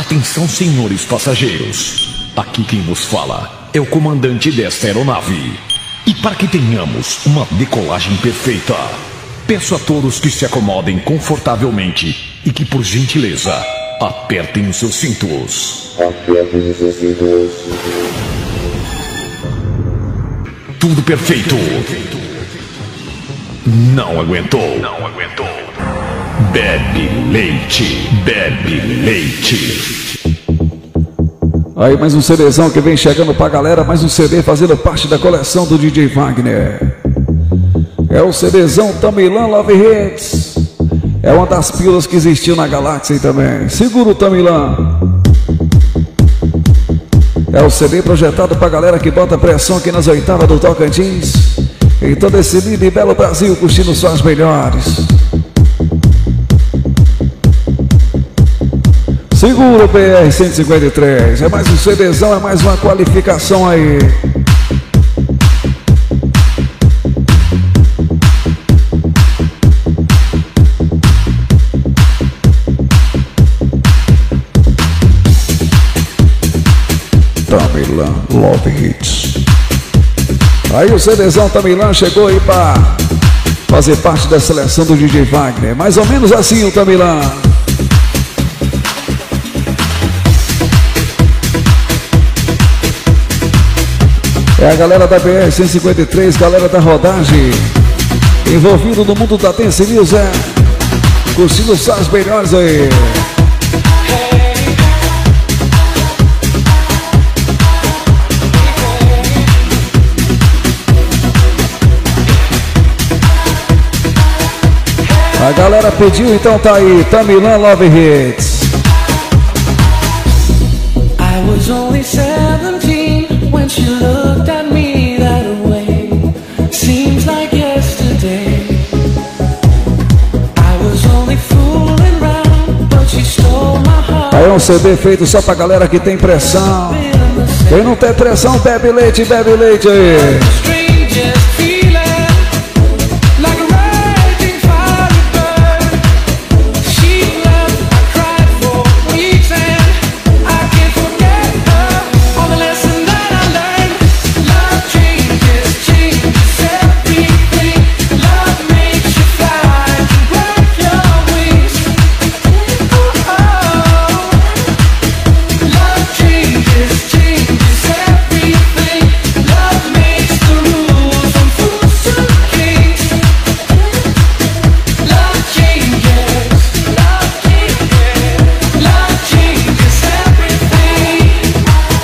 Atenção, senhores passageiros. Aqui quem vos fala é o comandante desta aeronave. E para que tenhamos uma decolagem perfeita, peço a todos que se acomodem confortavelmente e que, por gentileza, apertem os seus cintos. Apertem os seus cintos. Tudo perfeito. Não aguentou. Não aguentou. Bebe leite. Bebe leite. Aí mais um CDzão que vem chegando pra galera, mais um CD fazendo parte da coleção do DJ Wagner. É o CDzão Tamilan Love Hits. É uma das pílulas que existiu na galáxia também. Segura o Tamilan. É o CD projetado pra galera que bota pressão aqui nas oitavas do Tocantins. Em todo esse lindo e belo Brasil, curtindo só as melhores. Segura o BR 153. É mais um CDzão, é mais uma qualificação aí. Tamilan Love Hits. Aí o CDzão Tamilan chegou aí pra fazer parte da seleção do DJ Wagner. Mais ou menos assim o Tamilan. É a galera da BR 153, galera da rodagem, envolvido no mundo da Dance News, é. Curtindo só as melhores aí. A galera pediu, então tá aí, Tamilan Love Hits. I was only 17 CD feito só pra galera que tem pressão. Quem não tem pressão, bebe leite, bebe leite aí.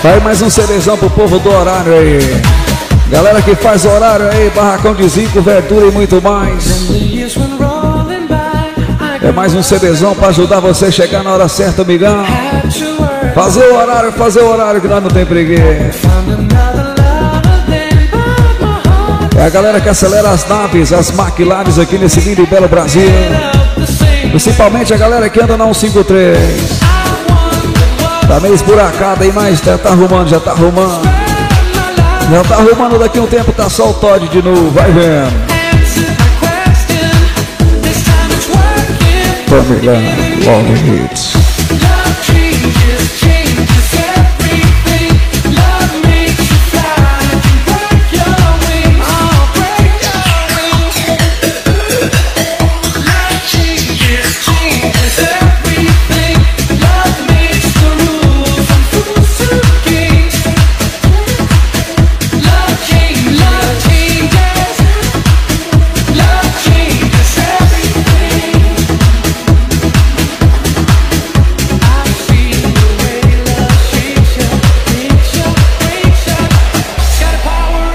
Vai mais um CDzão pro povo do horário aí. Galera que faz horário aí, barracão de zinco, verdura e muito mais. É mais um CDzão pra ajudar você a chegar na hora certa, amigão. Fazer o horário, fazer o horário que nós não tem preguiça. É a galera que acelera as naves, as maquilares aqui nesse lindo e belo Brasil. Principalmente a galera que anda na 153. Tá meio esburacada aí, mas já tá arrumando, já tá arrumando. Já tá arrumando daqui um tempo, tá só o Todd de novo, vai vendo. Pamela Love Hits.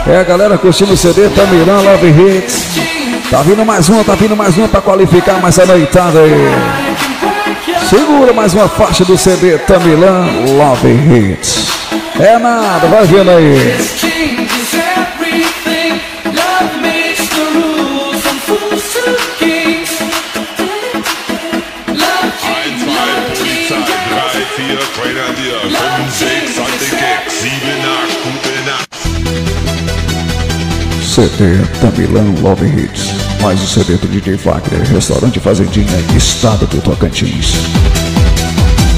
É a galera curtindo o CD, Tamirã Love Hits. Tá vindo mais uma, tá vindo mais uma pra qualificar mais a noitada aí. Segura mais uma faixa do CD Tamilan Love Hits. É nada, vai vendo aí. CD Tamilan Love Hits. Mais um CD do DJ Wagner, Restaurante Fazendinha, Estado do Tocantins.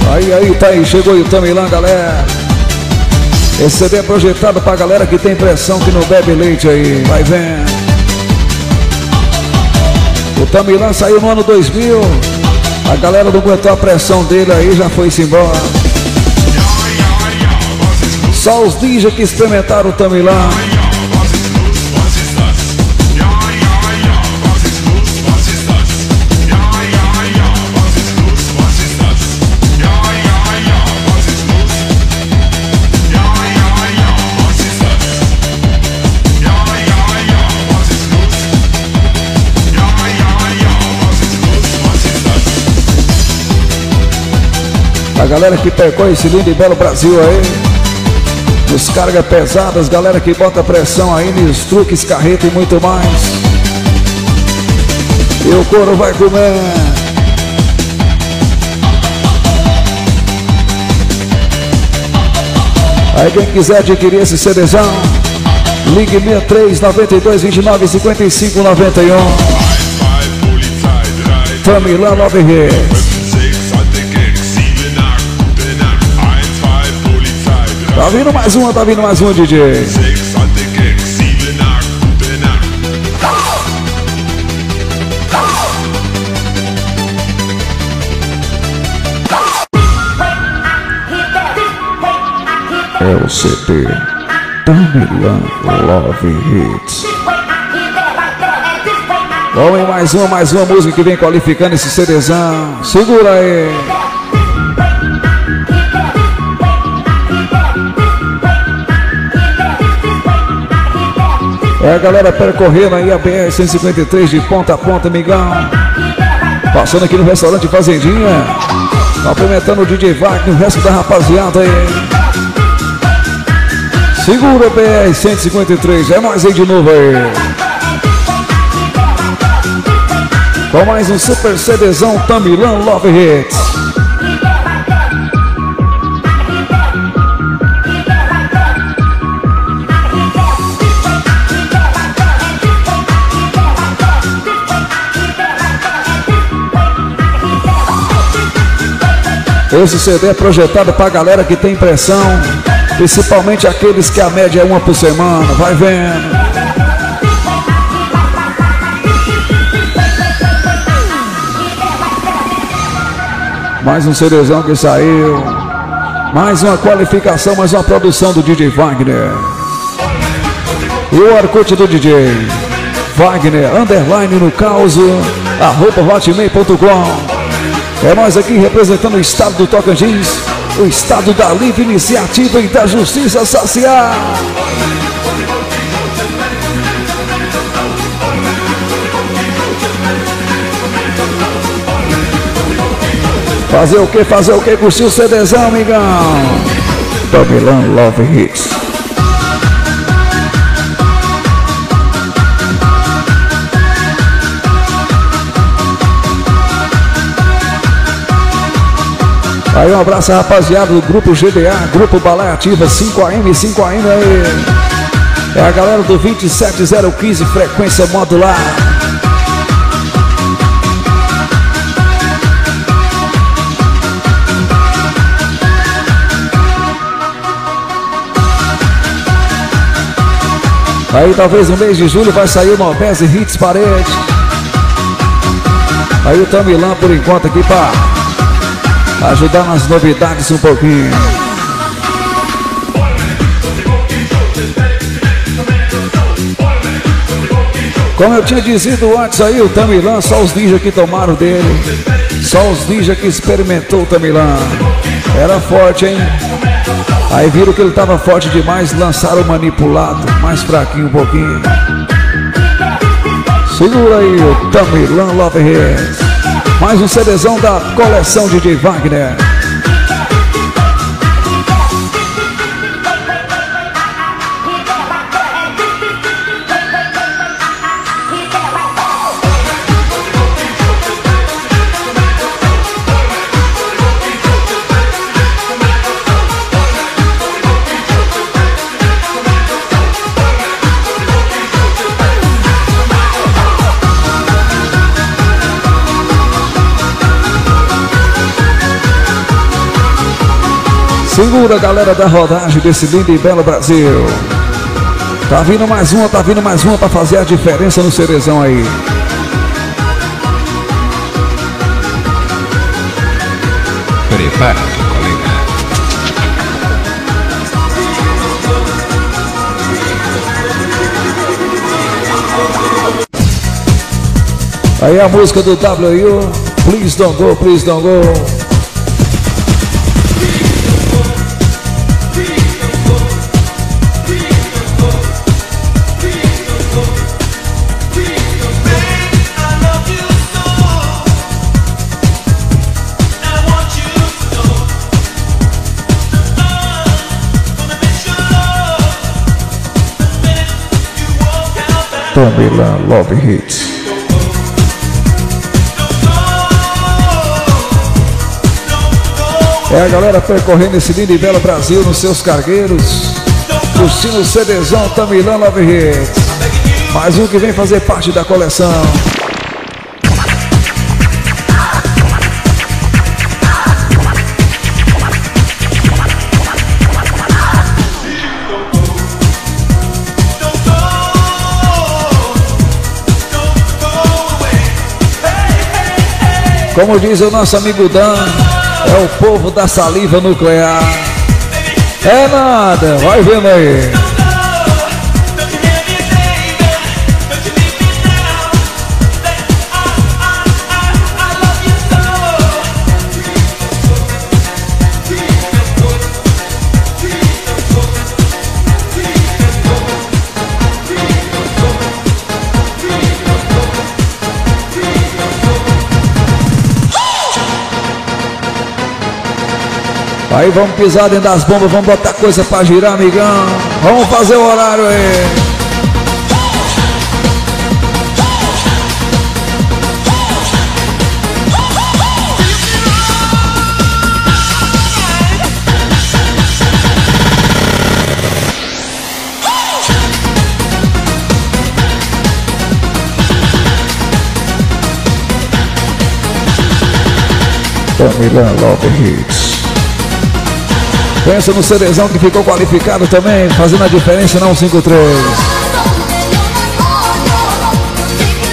Aí Aí, tá aí, chegou o Tamilã, galera. Esse CD é projetado pra galera que tem pressão, que não bebe leite aí. Vai vendo. O Tamilã saiu no ano 2000. A galera não aguentou a pressão dele aí, já foi-se embora. Só os ninjas que experimentaram o Tamilã. A galera que percorre esse lindo e belo Brasil aí. Os cargas pesadas, galera que bota pressão aí nos truques, carreta e muito mais. E o couro vai comer. Aí quem quiser adquirir esse CDzão, ligue 63 92 29 55 91. Tamilã Love Hits. Vindo mais uma, tá vindo mais uma, DJ. É o CD Tamilã Love Hits. Vamos em mais uma, mais uma música que vem qualificando esse CDzão. Segura aí. É a galera percorrendo aí a BR-153 de ponta a ponta, amigão. Passando aqui no restaurante Fazendinha. Cumprimentando o DJ Wagner e o resto da rapaziada aí. Segura BR-153, é nós aí de novo aí. Com mais um super CDzão Tamilã Love Hits. Esse CD é projetado pra galera que tem pressão, principalmente aqueles que a média é uma por semana. Vai vendo. Mais um CDzão que saiu. Mais uma qualificação, mais uma produção do DJ Wagner. E o Arcute do DJ. Wagner, underline no caos, arroba hotmail.com. É nós aqui representando o estado do Tocantins, o estado da livre iniciativa e da justiça social. Fazer o que? Fazer o que? Curtir o CDzão, amigão. Babylon Love Hits. Aí um abraço rapaziada do grupo GDA, Grupo Balé Ativa 5AM, 5AM aí. É a galera do 27015 frequência modular. Aí talvez no mês de julho vai sair uma Obese Hits Parede. Aí o Tamilã por enquanto aqui para ajudar nas novidades um pouquinho. Como eu tinha dizido antes aí, o Tamilã, só os ninjas que tomaram dele. Só os ninjas que experimentou o Tamilã. Era forte, hein? Aí viram que ele estava forte demais, lançaram o manipulado, mais fraquinho um pouquinho. Segura aí o Tamilã Love Hands. Mais um CDzão da coleção DJ Wagner. Segura, galera da rodagem desse lindo e belo Brasil. Tá vindo mais uma, tá vindo mais uma pra fazer a diferença no Cerezão aí. Prepara-te, colega. Aí a música do W. Please don't go, please don't go. Tomila Love Hits. É a galera percorrendo esse lindo e belo Brasil nos seus cargueiros. Curtindo o CDzão Tamilã Love Hits. Mais um que vem fazer parte da coleção. Como diz o nosso amigo Dan, é o povo da saliva nuclear. É nada, vai vendo aí. Aí vamos pisar dentro das bombas, vamos botar coisa pra girar, amigão. Vamos fazer o horário aí. Família Love Hits. Pensa no Cerezão que ficou qualificado também, fazendo a diferença na 153.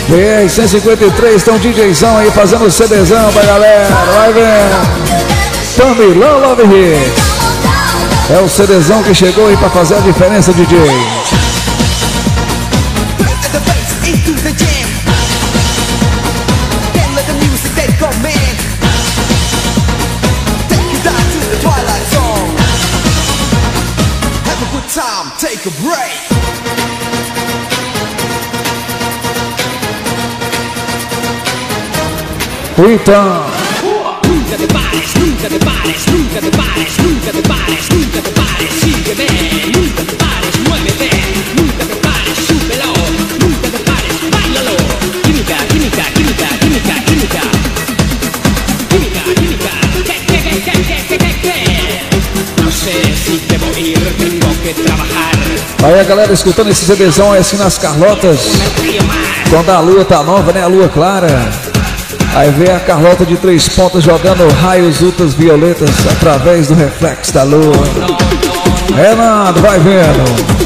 BR 153, estão DJzão aí fazendo o CDzão pra galera, vai ver. Tamilão Love Hits. É o CDzão que chegou aí pra fazer a diferença, DJ. take a break. Então. Move at the bodies, move at the bodies, move at the bodies, move at the bodies. Aí a galera escutando esse CDzão aí assim nas Carlotas. Quando a lua tá nova, né? A lua clara. Aí vem a Carlota de três pontas jogando raios ultras violetas através do reflexo da lua. Renato, vai vendo.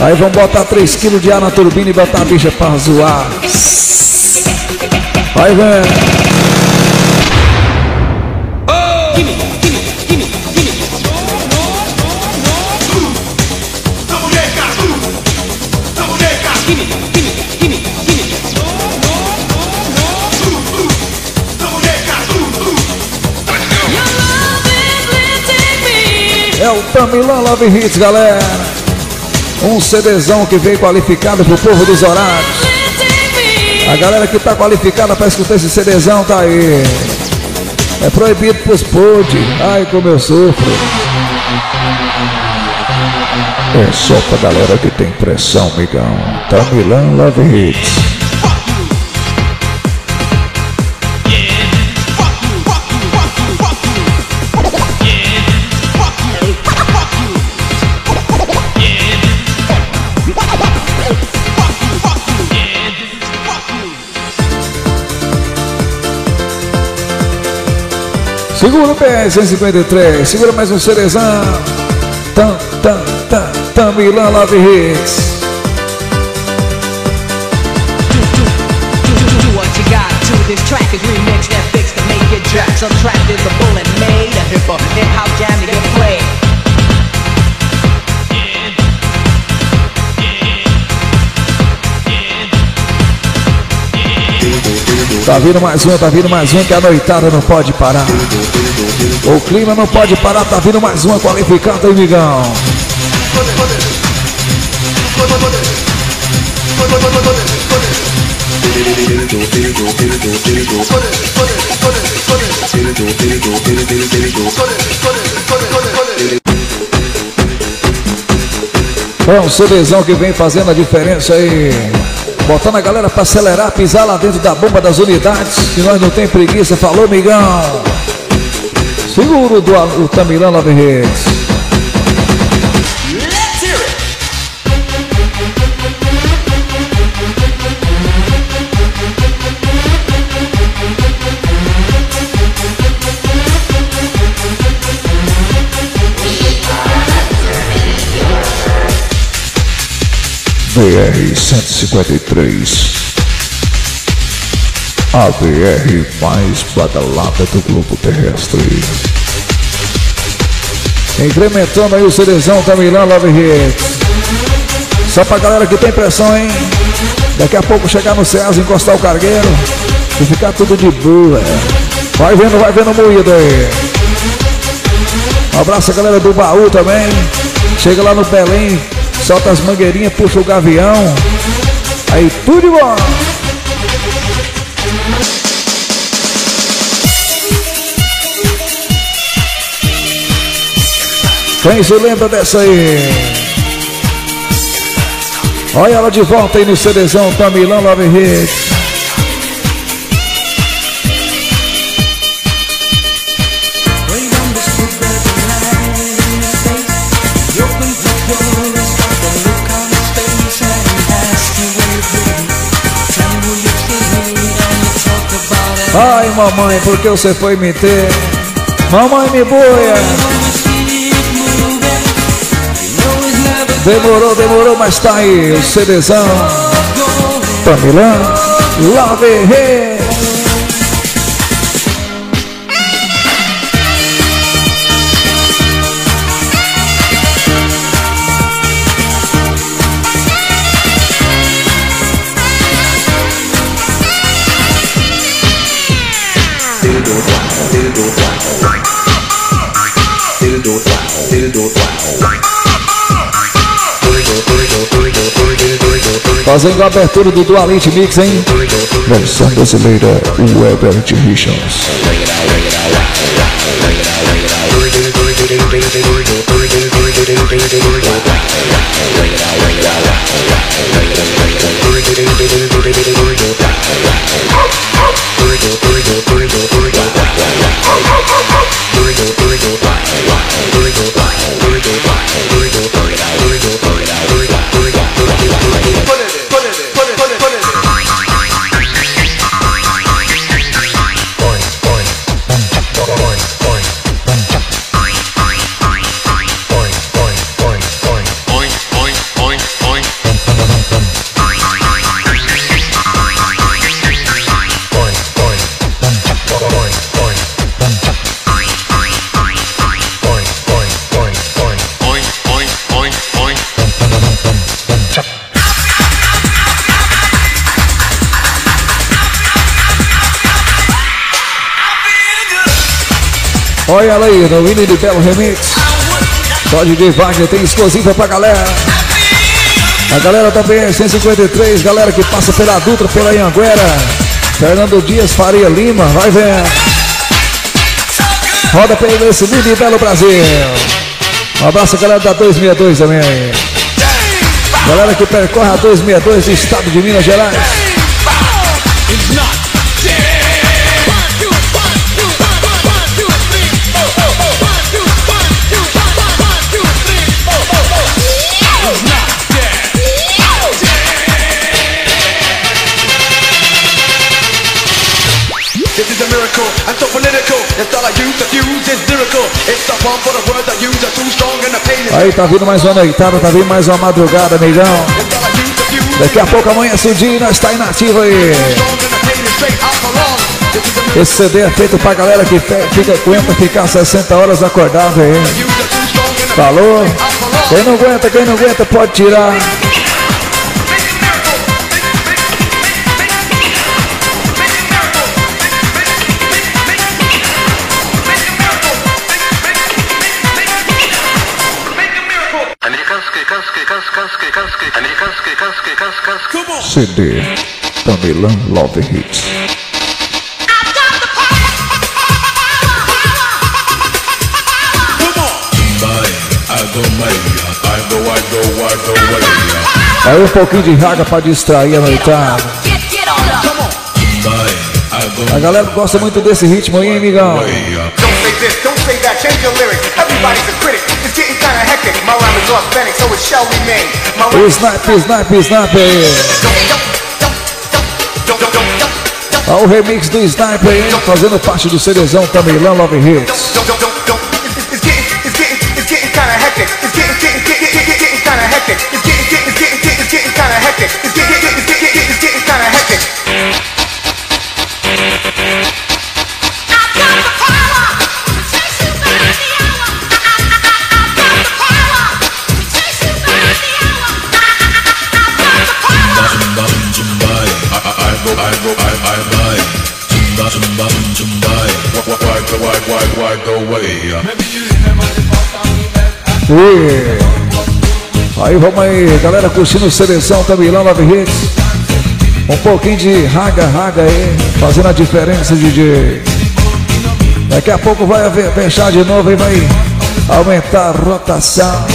Aí vamos botar 3 kg de ar na turbina e botar a bicha pra zoar. Vai vendo. O Tamilão Love Hits, galera. Um CDzão que veio qualificado pro povo dos horários. A galera que tá qualificada pra escutar esse CDzão tá aí. É proibido pros pod. Ai, como eu sofro. É só pra galera que tem pressão, migão. Tamilão Love Hits. Segura o pé, 153. Segura mais um cerezão. Tam, tam, tam, tam, Milan Love Hits. Is bullet made, a hip hop Tá vindo mais um, tá vindo mais um, que a noitada não pode parar. O clima não pode parar, tá vindo mais uma qualificada, amigão. É um CDzão que vem fazendo a diferença aí. Botando a galera pra acelerar, pisar lá dentro da bomba das unidades. Que nós não tem preguiça. Falou, migão. Seguro do o Tamilão Love. BR 153 A BR mais badalada do globo terrestre. Incrementando aí o cerezão da Milan Love Hits. Só pra galera que tem pressão, hein? Daqui a pouco chegar no Ceasa, encostar o cargueiro E ficar tudo de boa. Vai vendo, vai vendo moído aí. Um abraço a galera do baú também. Chega lá no Belém Solta as mangueirinhas, puxa o gavião. Aí tudo de bom. Quem se lembra dessa aí? Olha ela de volta aí no CDzão Tamilão Love Hits. Mamãe, por que você foi me ter? Mamãe me boia. Demorou, demorou, mas tá aí o CDzão. Tamilã, Love Hits. Fazendo a abertura do Dualite Mix, hein? Versão brasileira, Weber de Richards. Ela aí, no Winnie de Belo Remix. Só DJ Wagner tem exclusiva pra galera. A galera também é 153, galera que passa pela Dutra, pela Anhanguera. Fernando Dias, Faria Lima, vai ver. Roda pelo esse lindo e belo Brasil. Um abraço galera da 262 também. Galera que percorre a 262 do estado de Minas Gerais. Aí tá vindo mais uma noitada, tá vindo mais uma madrugada, amigão. Daqui a pouco amanhece o dia e nós tá inativo aí. Esse CD é feito pra galera que fica, aguenta ficar 60 horas acordado aí. Falou? Quem não aguenta, quem não aguenta pode tirar. CD Tamilã Love Hits. Aí um pouquinho de raga pra distrair a noitada. A galera gosta muito desse ritmo aí, amigão? Don't say this, don't say that, change your rhyme Snipe, snipe, snipe aí. Olha o remix do Snipe aí, fazendo parte do CDzão Tamilã Love Hits. E... Aí vamos aí, galera curtindo Seleção Tamilã Love Hits. Um pouquinho de raga, raga aí, fazendo a diferença, DJ. Daqui a pouco vai fechar de novo e vai aumentar a rotação.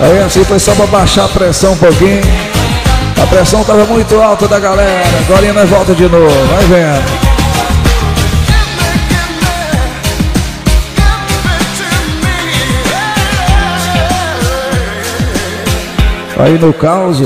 Aí assim foi só pra baixar a pressão um pouquinho. A pressão tava muito alta da galera. Agora nós volta de novo, vai vendo. Aí no caos,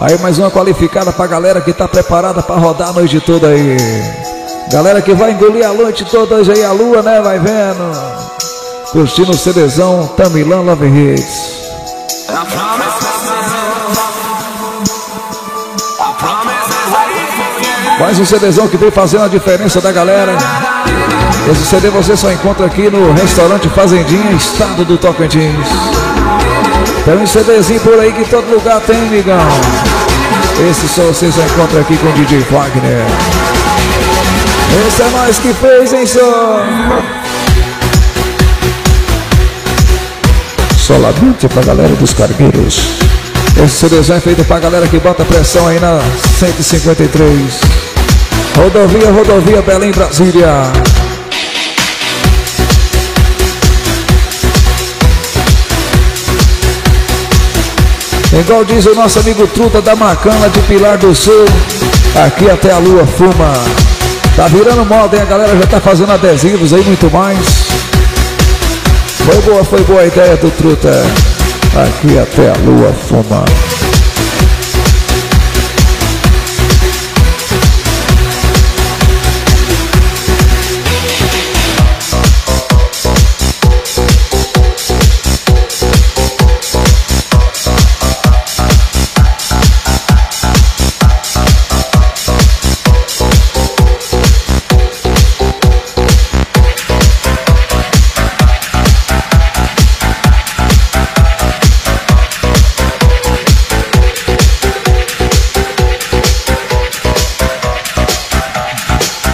Aí mais uma qualificada pra galera que tá preparada pra rodar a noite toda aí. Galera que vai engolir a noite toda hoje aí, a lua, né? Vai vendo. Curtindo o CDzão Tamilã Love Hits. Mais um CDzão que vem fazendo a diferença da galera. Esse CD você só encontra aqui no restaurante Fazendinha, estado do Tocantins. Tem um CDzinho por aí que todo lugar tem, migão. Esse só você só encontra aqui com o DJ Wagner. Esse é nós que fez, hein, só. Solamente pra galera dos cargueiros. Esse CDzão é feito pra galera que bota pressão aí na 153. Rodovia, rodovia Belém, Brasília. Igual diz o nosso amigo Truta da Macana de Pilar do Sul, aqui até a lua fuma. Tá virando moda, hein? A galera já tá fazendo adesivos aí, muito mais. Foi boa, foi boa a ideia do Truta. Aqui até a lua fuma.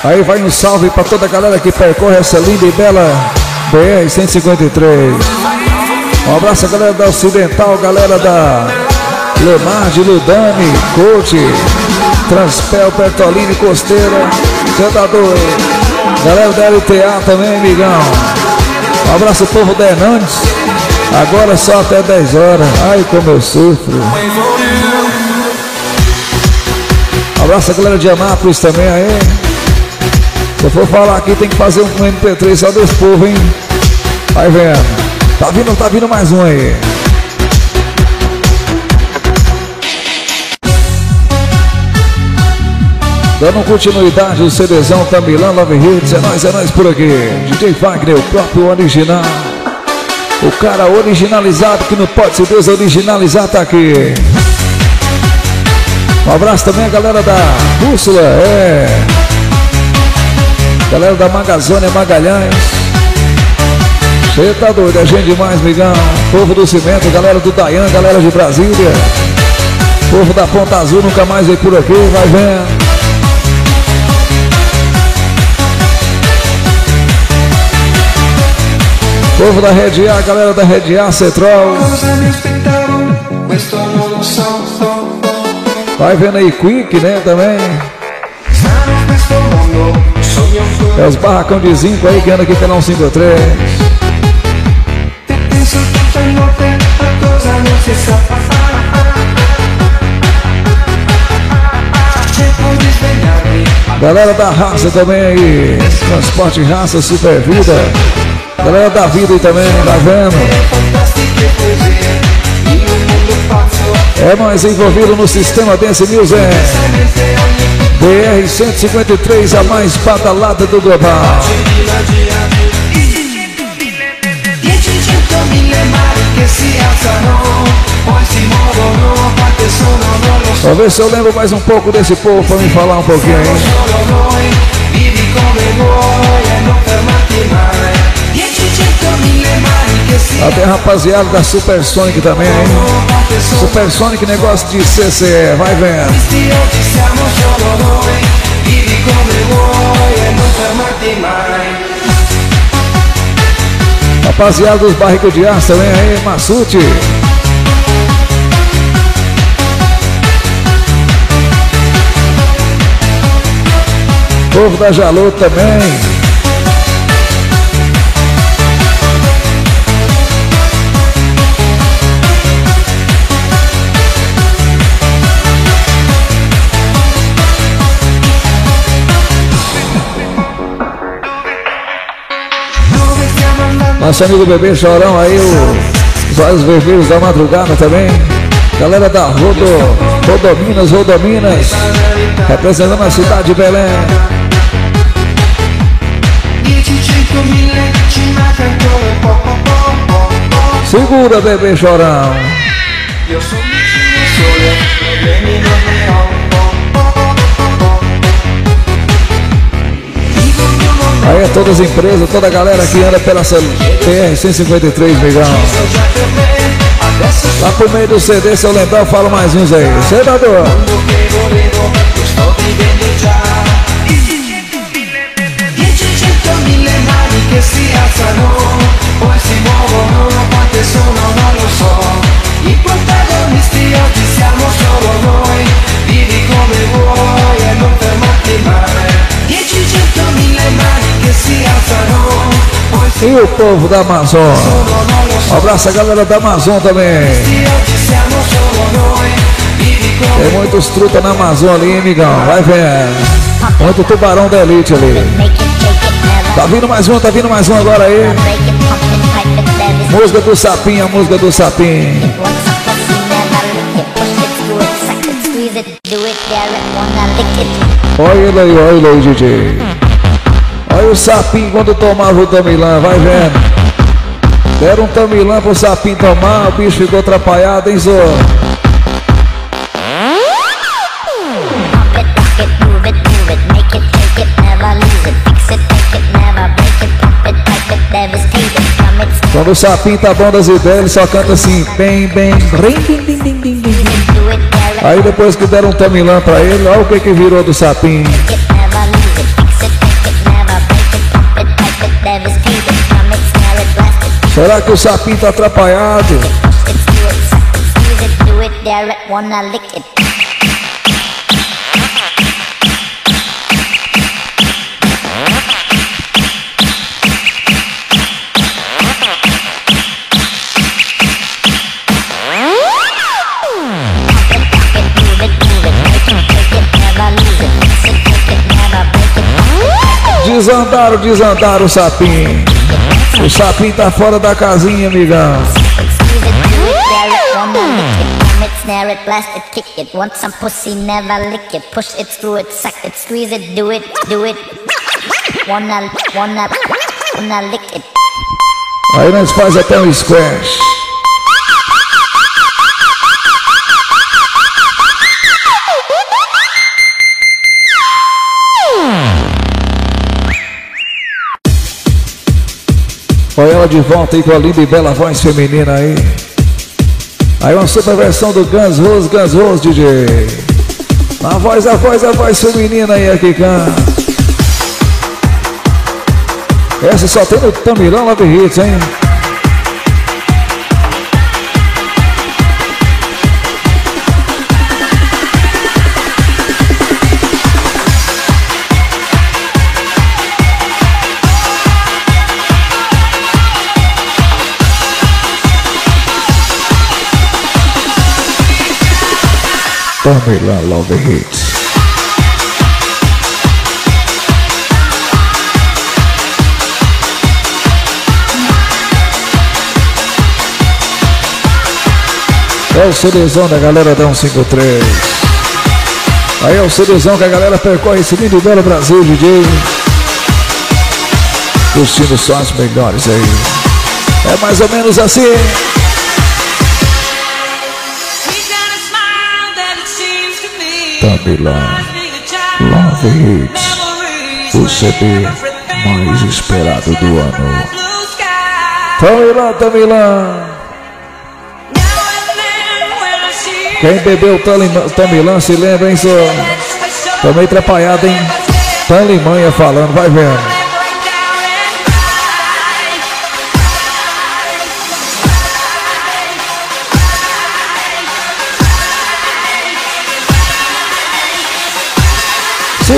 Aí vai um salve para toda a galera que percorre essa linda e bela BR-153. Um abraço a galera da Ocidental, galera da Lemar de Ludani, Coach, Transpel, Bertolini, Costeira, Cantador. Galera da LTA também, amigão. Um abraço povo da Hernandes. Agora só até 10 horas. Ai, como eu sofro. Um abraço a galera de Anápolis também aí. Se for falar aqui, tem que fazer um MP3 só desse povo, hein? Vai vendo. Tá vindo, tá vindo mais um aí. Dando continuidade, o CDzão Tamilã Love Hits, é nóis, é nóis por aqui. DJ Wagner, o próprio original. O cara originalizado que não pode se desoriginalizar tá aqui. Um abraço também a galera da Bússola, é. Galera da Magazônia Magalhães. Você tá doido, é gente demais, migão. Povo do Cimento, galera do Dayan, galera de Brasília. Povo da Ponta Azul nunca mais veio por aqui, vai vendo. Povo da Rede A, galera da Rede A, Cetrol. Vai vendo aí Quick, né, também. É os barracão de zinco aí que anda aqui pela 153. Galera da raça também aí. Transporte raça, super vida. Galera da vida aí também, tá vendo? É nós envolvido no sistema Dance Music. BR 153, a mais badalada do global. Vamos ver se eu lembro mais um pouco desse povo para me falar um pouquinho. Até rapaziada da Supersonic também, hein? Supersonic negócio de CCE, vai vendo. Rapaziada dos barricos de aço também aí, Massuti. Povo da Jalô também. Nosso amigo bebê chorão aí, os olhos vermelhos da madrugada também. Galera da Rodo, Rodominas, Rodominas, representando a cidade de Belém. Segura, bebê chorão. Aí é todas as empresas, toda a galera que anda pela TR 153, migão. Lá pro meio do CD, se eu lembrar, eu falo mais uns aí. Senador. che si alzano, poi si muovono, quante sono non lo so. I E o povo da Amazon. Um abraço a galera da Amazon também. Tem muitos truta na Amazon ali, amigão. Vai vendo. Muito tubarão da elite ali. Tá vindo mais um, tá vindo mais um agora aí. Música do Sapinho, música do Sapinho. Olha ele aí, olha ele aí, DJ. Aí o sapinho quando tomava o tamilã, vai vendo. Deram um tamilã pro sapinho tomar, o bicho ficou atrapalhado, hein, Zô? Quando o sapinho tá bom das ideias, ele só canta assim, bem, bem, Aí depois que deram um tamilã pra ele, olha o que que virou do sapinho. It, take it, never break it. Desandaram, desandaram o sapinho. O sapinho tá fora da casinha, amigão. Snare it, blast it, kick it. Want some pussy, never lick it. Push it, screw it, suck it, squeeze it, do it, do it. Wanna, wanna, wanna lick it. Aí nós faz até um squash. De volta aí com a linda e bela voz feminina aí. Aí uma super versão do Guns Rose, Guns Rose, DJ. A voz, a voz, a voz feminina aí aqui canta. Essa só tem no Tamirão Love Hits, hein? Tamirão Love Hits. É o CDzão da galera da 153. Aí é o CDzão que a galera percorre esse lindo e belo Brasil, DJ. Curtindo só as melhores aí. É mais ou menos assim. Childhood Love Hits. O CD mais esperado do ano. I see Quem bebeu Tamilã, se lembra, hein, senhor? meio atrapalhado, hein? Talimanha falando, vai vendo.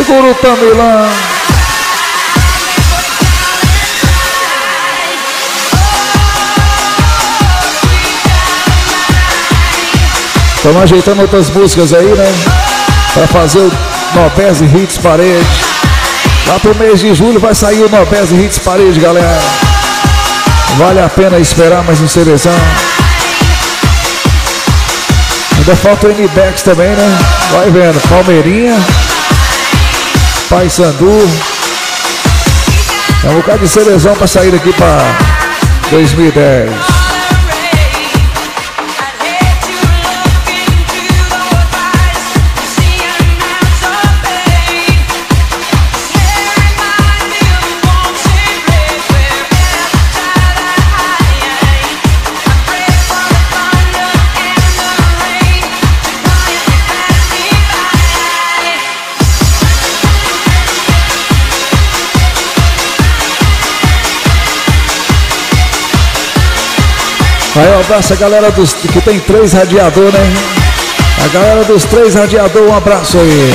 Segura o Tamilã. Estamos ajeitando outras músicas aí, né? Pra fazer o Nobese Hits Parede. Lá pro mês de julho vai sair o Nobese Hits Parede, galera. Vale a pena esperar mais um seleção. Ainda falta o N-Bex também, né? Vai vendo. Palmeirinha. Paysandu. É um bocado de seleção pra sair aqui pra 2010. Aí um abraço a galera dos que tem três radiador, né? A galera dos três radiador, um abraço aí.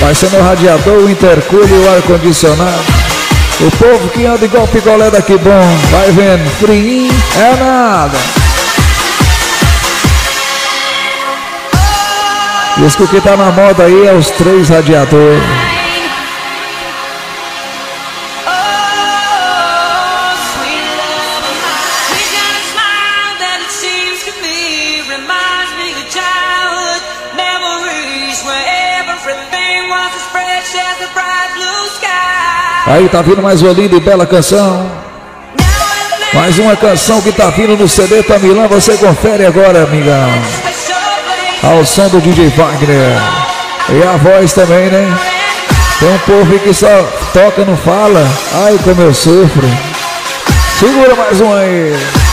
Vai ser no radiador, o intercooler o ar-condicionado. O povo que anda igual picolé daqui bom, vai vendo, frio é nada. Diz que que tá na moda aí é os três radiadores. Aí tá vindo mais uma linda e bela canção. Mais uma canção que tá vindo no CD Tamilã, você confere agora, amigão. Ao som do DJ Wagner. E a voz também, né? Tem um povo que só toca, não fala. Ai, como eu sofro. Segura mais um aí.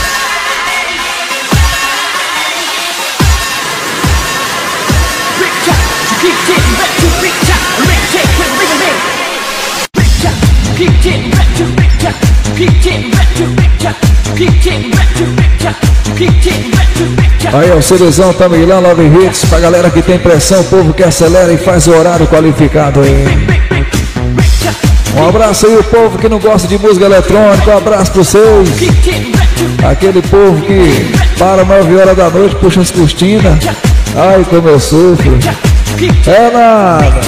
Keep getting better, better, keep getting better, better. Aí, ó, o Cerezão Tamilã, Love Hits, pra galera que tem pressão, o povo que acelera e faz o horário qualificado aí. Um abraço aí, o povo que não gosta de música eletrônica, um abraço pra vocês. Aquele povo que para 9 horas da noite, puxa as cortinas. Ai, como eu sofro. É nada.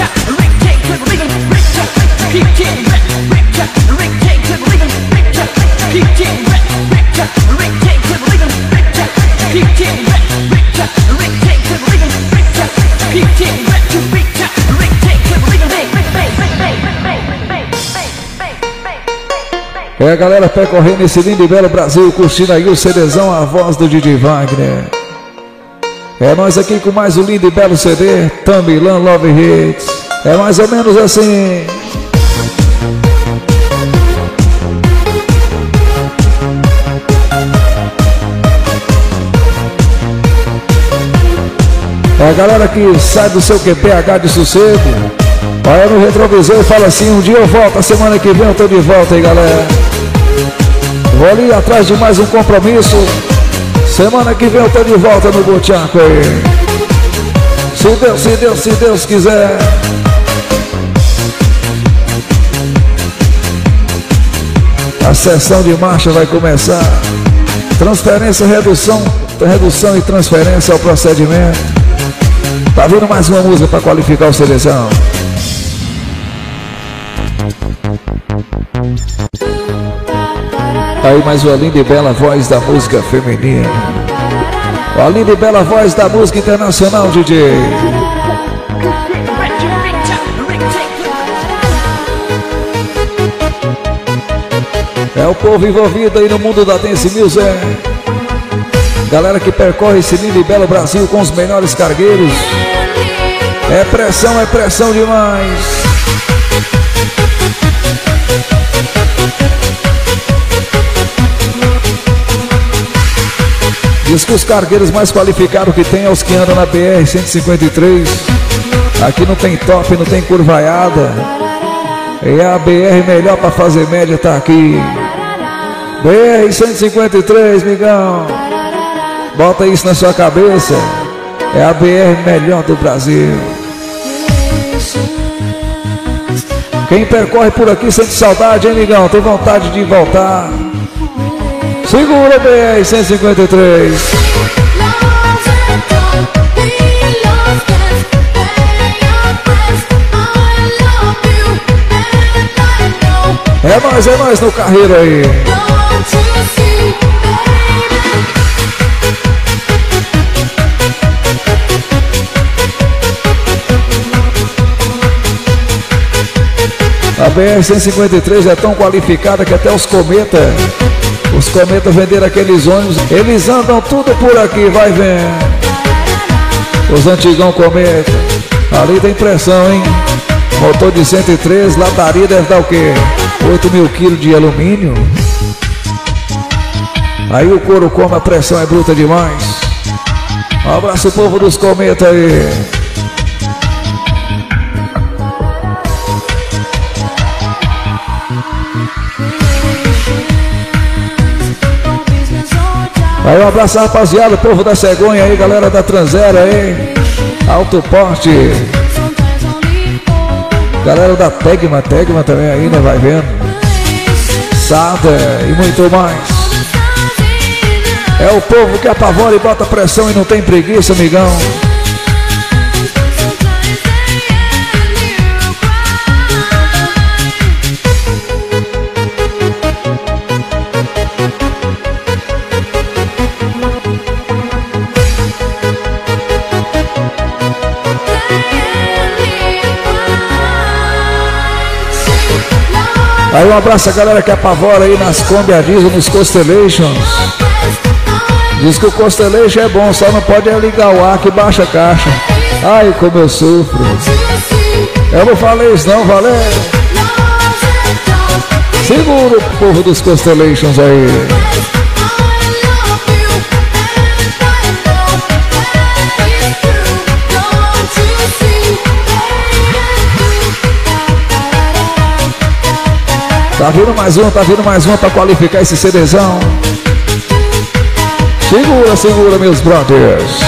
É a galera percorrendo esse lindo e belo Brasil, curtindo aí o CDzão, a voz do Didi Wagner. É nós aqui com mais um lindo e belo CD, Tamilan Love Hits. É mais ou menos assim. A galera que sai do seu QPH de sossego. Olha no retrovisor e fala assim, um dia eu volto, a semana que vem eu tô de volta aí, galera. Vou ali atrás de mais um compromisso. Semana que vem eu tô de volta no Botiaco aí. Se Deus, se Deus, se Deus quiser. A sessão de marcha vai começar. Transferência, redução, redução e transferência ao procedimento. Tá vindo mais uma música para qualificar o seleção. Aí mais uma linda e bela voz da música feminina. A linda e bela voz da música internacional, DJ. É o povo envolvido aí no mundo da dance music. Galera que percorre esse lindo e belo Brasil com os melhores cargueiros. É pressão, é pressão demais. Diz que os cargueiros mais qualificados que tem é os que andam na BR-153. Aqui não tem top, não tem curvaiada. E a BR melhor para fazer média tá aqui. BR-153, migão. Bota isso na sua cabeça. É a BR melhor do Brasil. Quem percorre por aqui sente saudade, hein, migão? Tem vontade de voltar. Segura BR 153. É nós, é nós no carreiro aí. BR-153 é tão qualificada que até os cometas, os cometas venderam aqueles ônibus, eles andam tudo por aqui, vai vendo. Os antigão cometa, ali tem pressão, hein? Motor de 103, lataria deve dar o quê? 8 mil quilos de alumínio. Aí o couro come, a pressão é bruta demais. Um abraço povo dos cometas aí. Aí um abraço rapaziada, povo da cegonha aí, galera da Transera aí. Alto Porte. Galera da Tegma, Tegma também aí, né? Vai vendo. Sada e muito mais. É o povo que apavora e bota pressão e não tem preguiça, amigão. Aí um abraço a galera que apavora aí nas Kombi a diesel, nos Constellations. Diz que o Constellation é bom, só não pode é ligar o ar que baixa a caixa. Ai, como eu sofro. Eu não falei isso não, valeu. Segura o povo dos Constellations aí. Tá vindo mais um, tá vindo mais um pra qualificar esse CDzão. Segura, segura, meus brothers.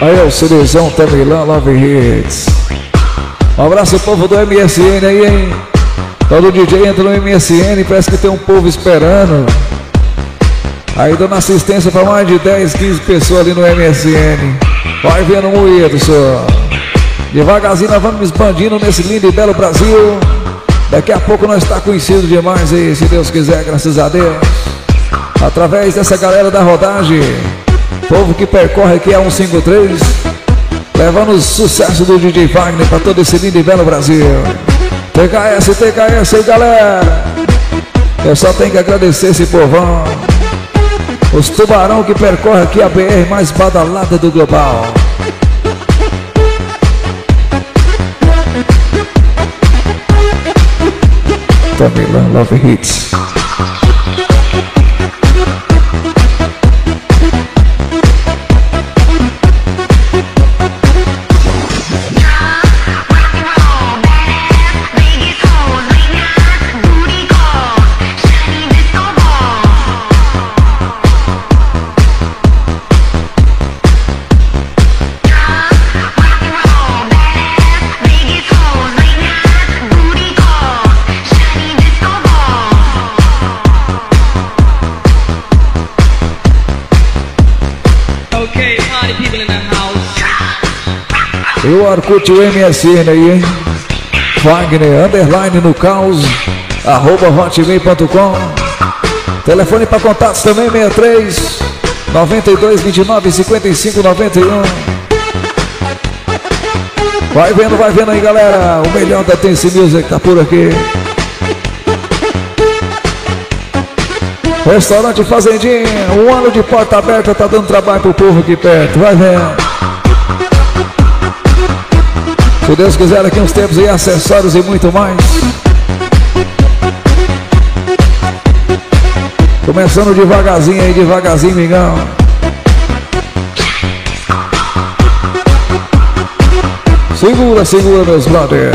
Aí é o Cerezão Tamilã Love Hits. Um abraço povo do MSN aí, hein? Todo DJ entra no MSN, parece que tem um povo esperando. Aí dando assistência para mais de 10, 15 pessoas ali no MSN. Vai vendo moído, senhor. Devagarzinho nós vamos expandindo nesse lindo e belo Brasil. Daqui a pouco nós está conhecido demais aí, se Deus quiser, graças a Deus. Através dessa galera da rodagem, povo que percorre aqui a 153, levando o sucesso do DJ Wagner para todo esse lindo e belo Brasil. TKS, TKS aí galera. Eu só tenho que agradecer esse povão. Os tubarão que percorre aqui a BR mais badalada do global. Tamila Love Hits. E o Arcute MSN aí, hein? Wagner, underline no caos, arroba hotmail.com. Telefone para contatos também, 63 92 29 55 91. Vai vendo, vai vendo aí, galera. O melhor da Tense Music tá por aqui. Restaurante Fazendinha, um ano de porta aberta, tá dando trabalho pro povo aqui perto. Vai vendo. Se Deus quiser, daqui uns tempos aí, acessórios e muito mais. Começando devagarzinho aí, devagarzinho, mingão. Segura, segura, meus brothers.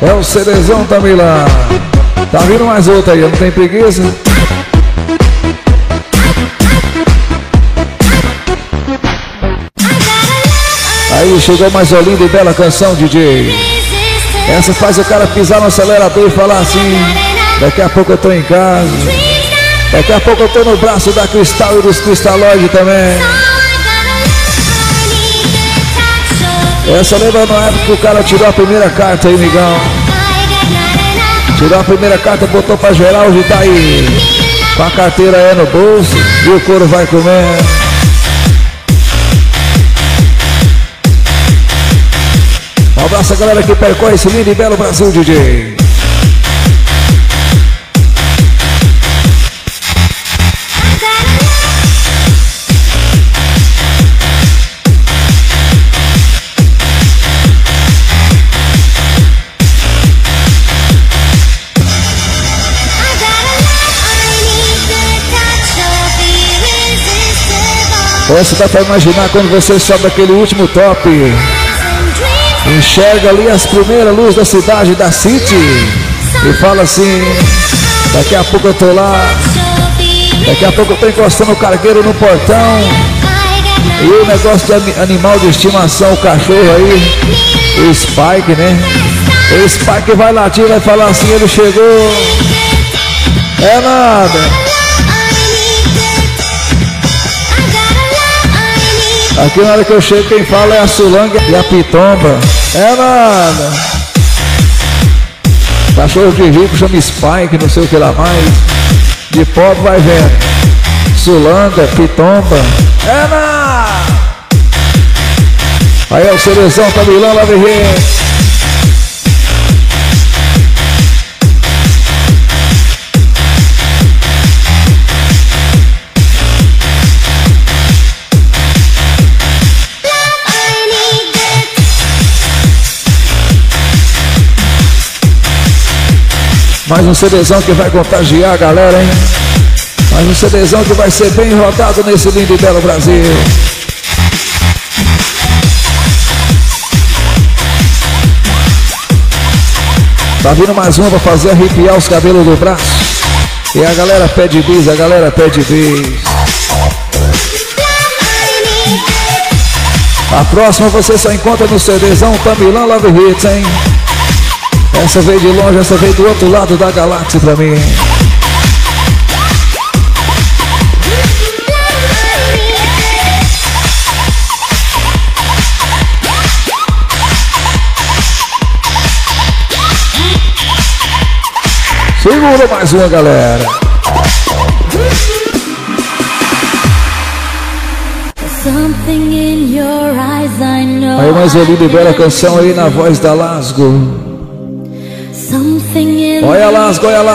É o Cerezão também lá. Tá vindo mais outra aí, não tem preguiça? Aí chegou mais uma linda e bela canção, DJ. Essa faz o cara pisar no acelerador e falar assim: daqui a pouco eu tô em casa. Daqui a pouco eu tô no braço da Cristal e dos Cristalóide também. Essa lembra na época que o cara tirou a primeira carta aí, migão. Tirou a primeira carta, botou pra geral, hoje tá aí. Com a carteira aí no bolso e o couro vai comer. Abraço a galera que percorre esse lindo e belo Brasil, DJ. Você dá pra imaginar quando você sobe aquele último top. Enxerga ali as primeiras luzes da cidade, da City. E fala assim: daqui a pouco eu tô lá. Daqui a pouco eu tô encostando o cargueiro no portão. E o negócio de ani- animal de estimação, o cachorro aí, o Spike, né? O Spike vai latir, vai falar assim: ele chegou. É nada. Aqui na hora que eu chego, quem fala é a Sulanga e a Pitomba. É nada. Cachorro de rico chama Spike, não sei o que lá mais. De pobre vai vendo. Sulanga, Pitomba. É nada. Aí é o Cerezão, tá Milão, Mais um CDzão que vai contagiar a galera, hein? Mais um CDzão que vai ser bem rodado nesse lindo e belo Brasil. Tá vindo mais uma pra fazer arrepiar os cabelos do braço. E a galera pede bis, a galera pede bis. A próxima você só encontra no CDzão Tamilão Love Hits, hein? Essa veio de longe, essa veio do outro lado da galáxia pra mim. Segura mais uma, galera. Aí mais uma linda e bela canção aí na voz da Lasgo. Something in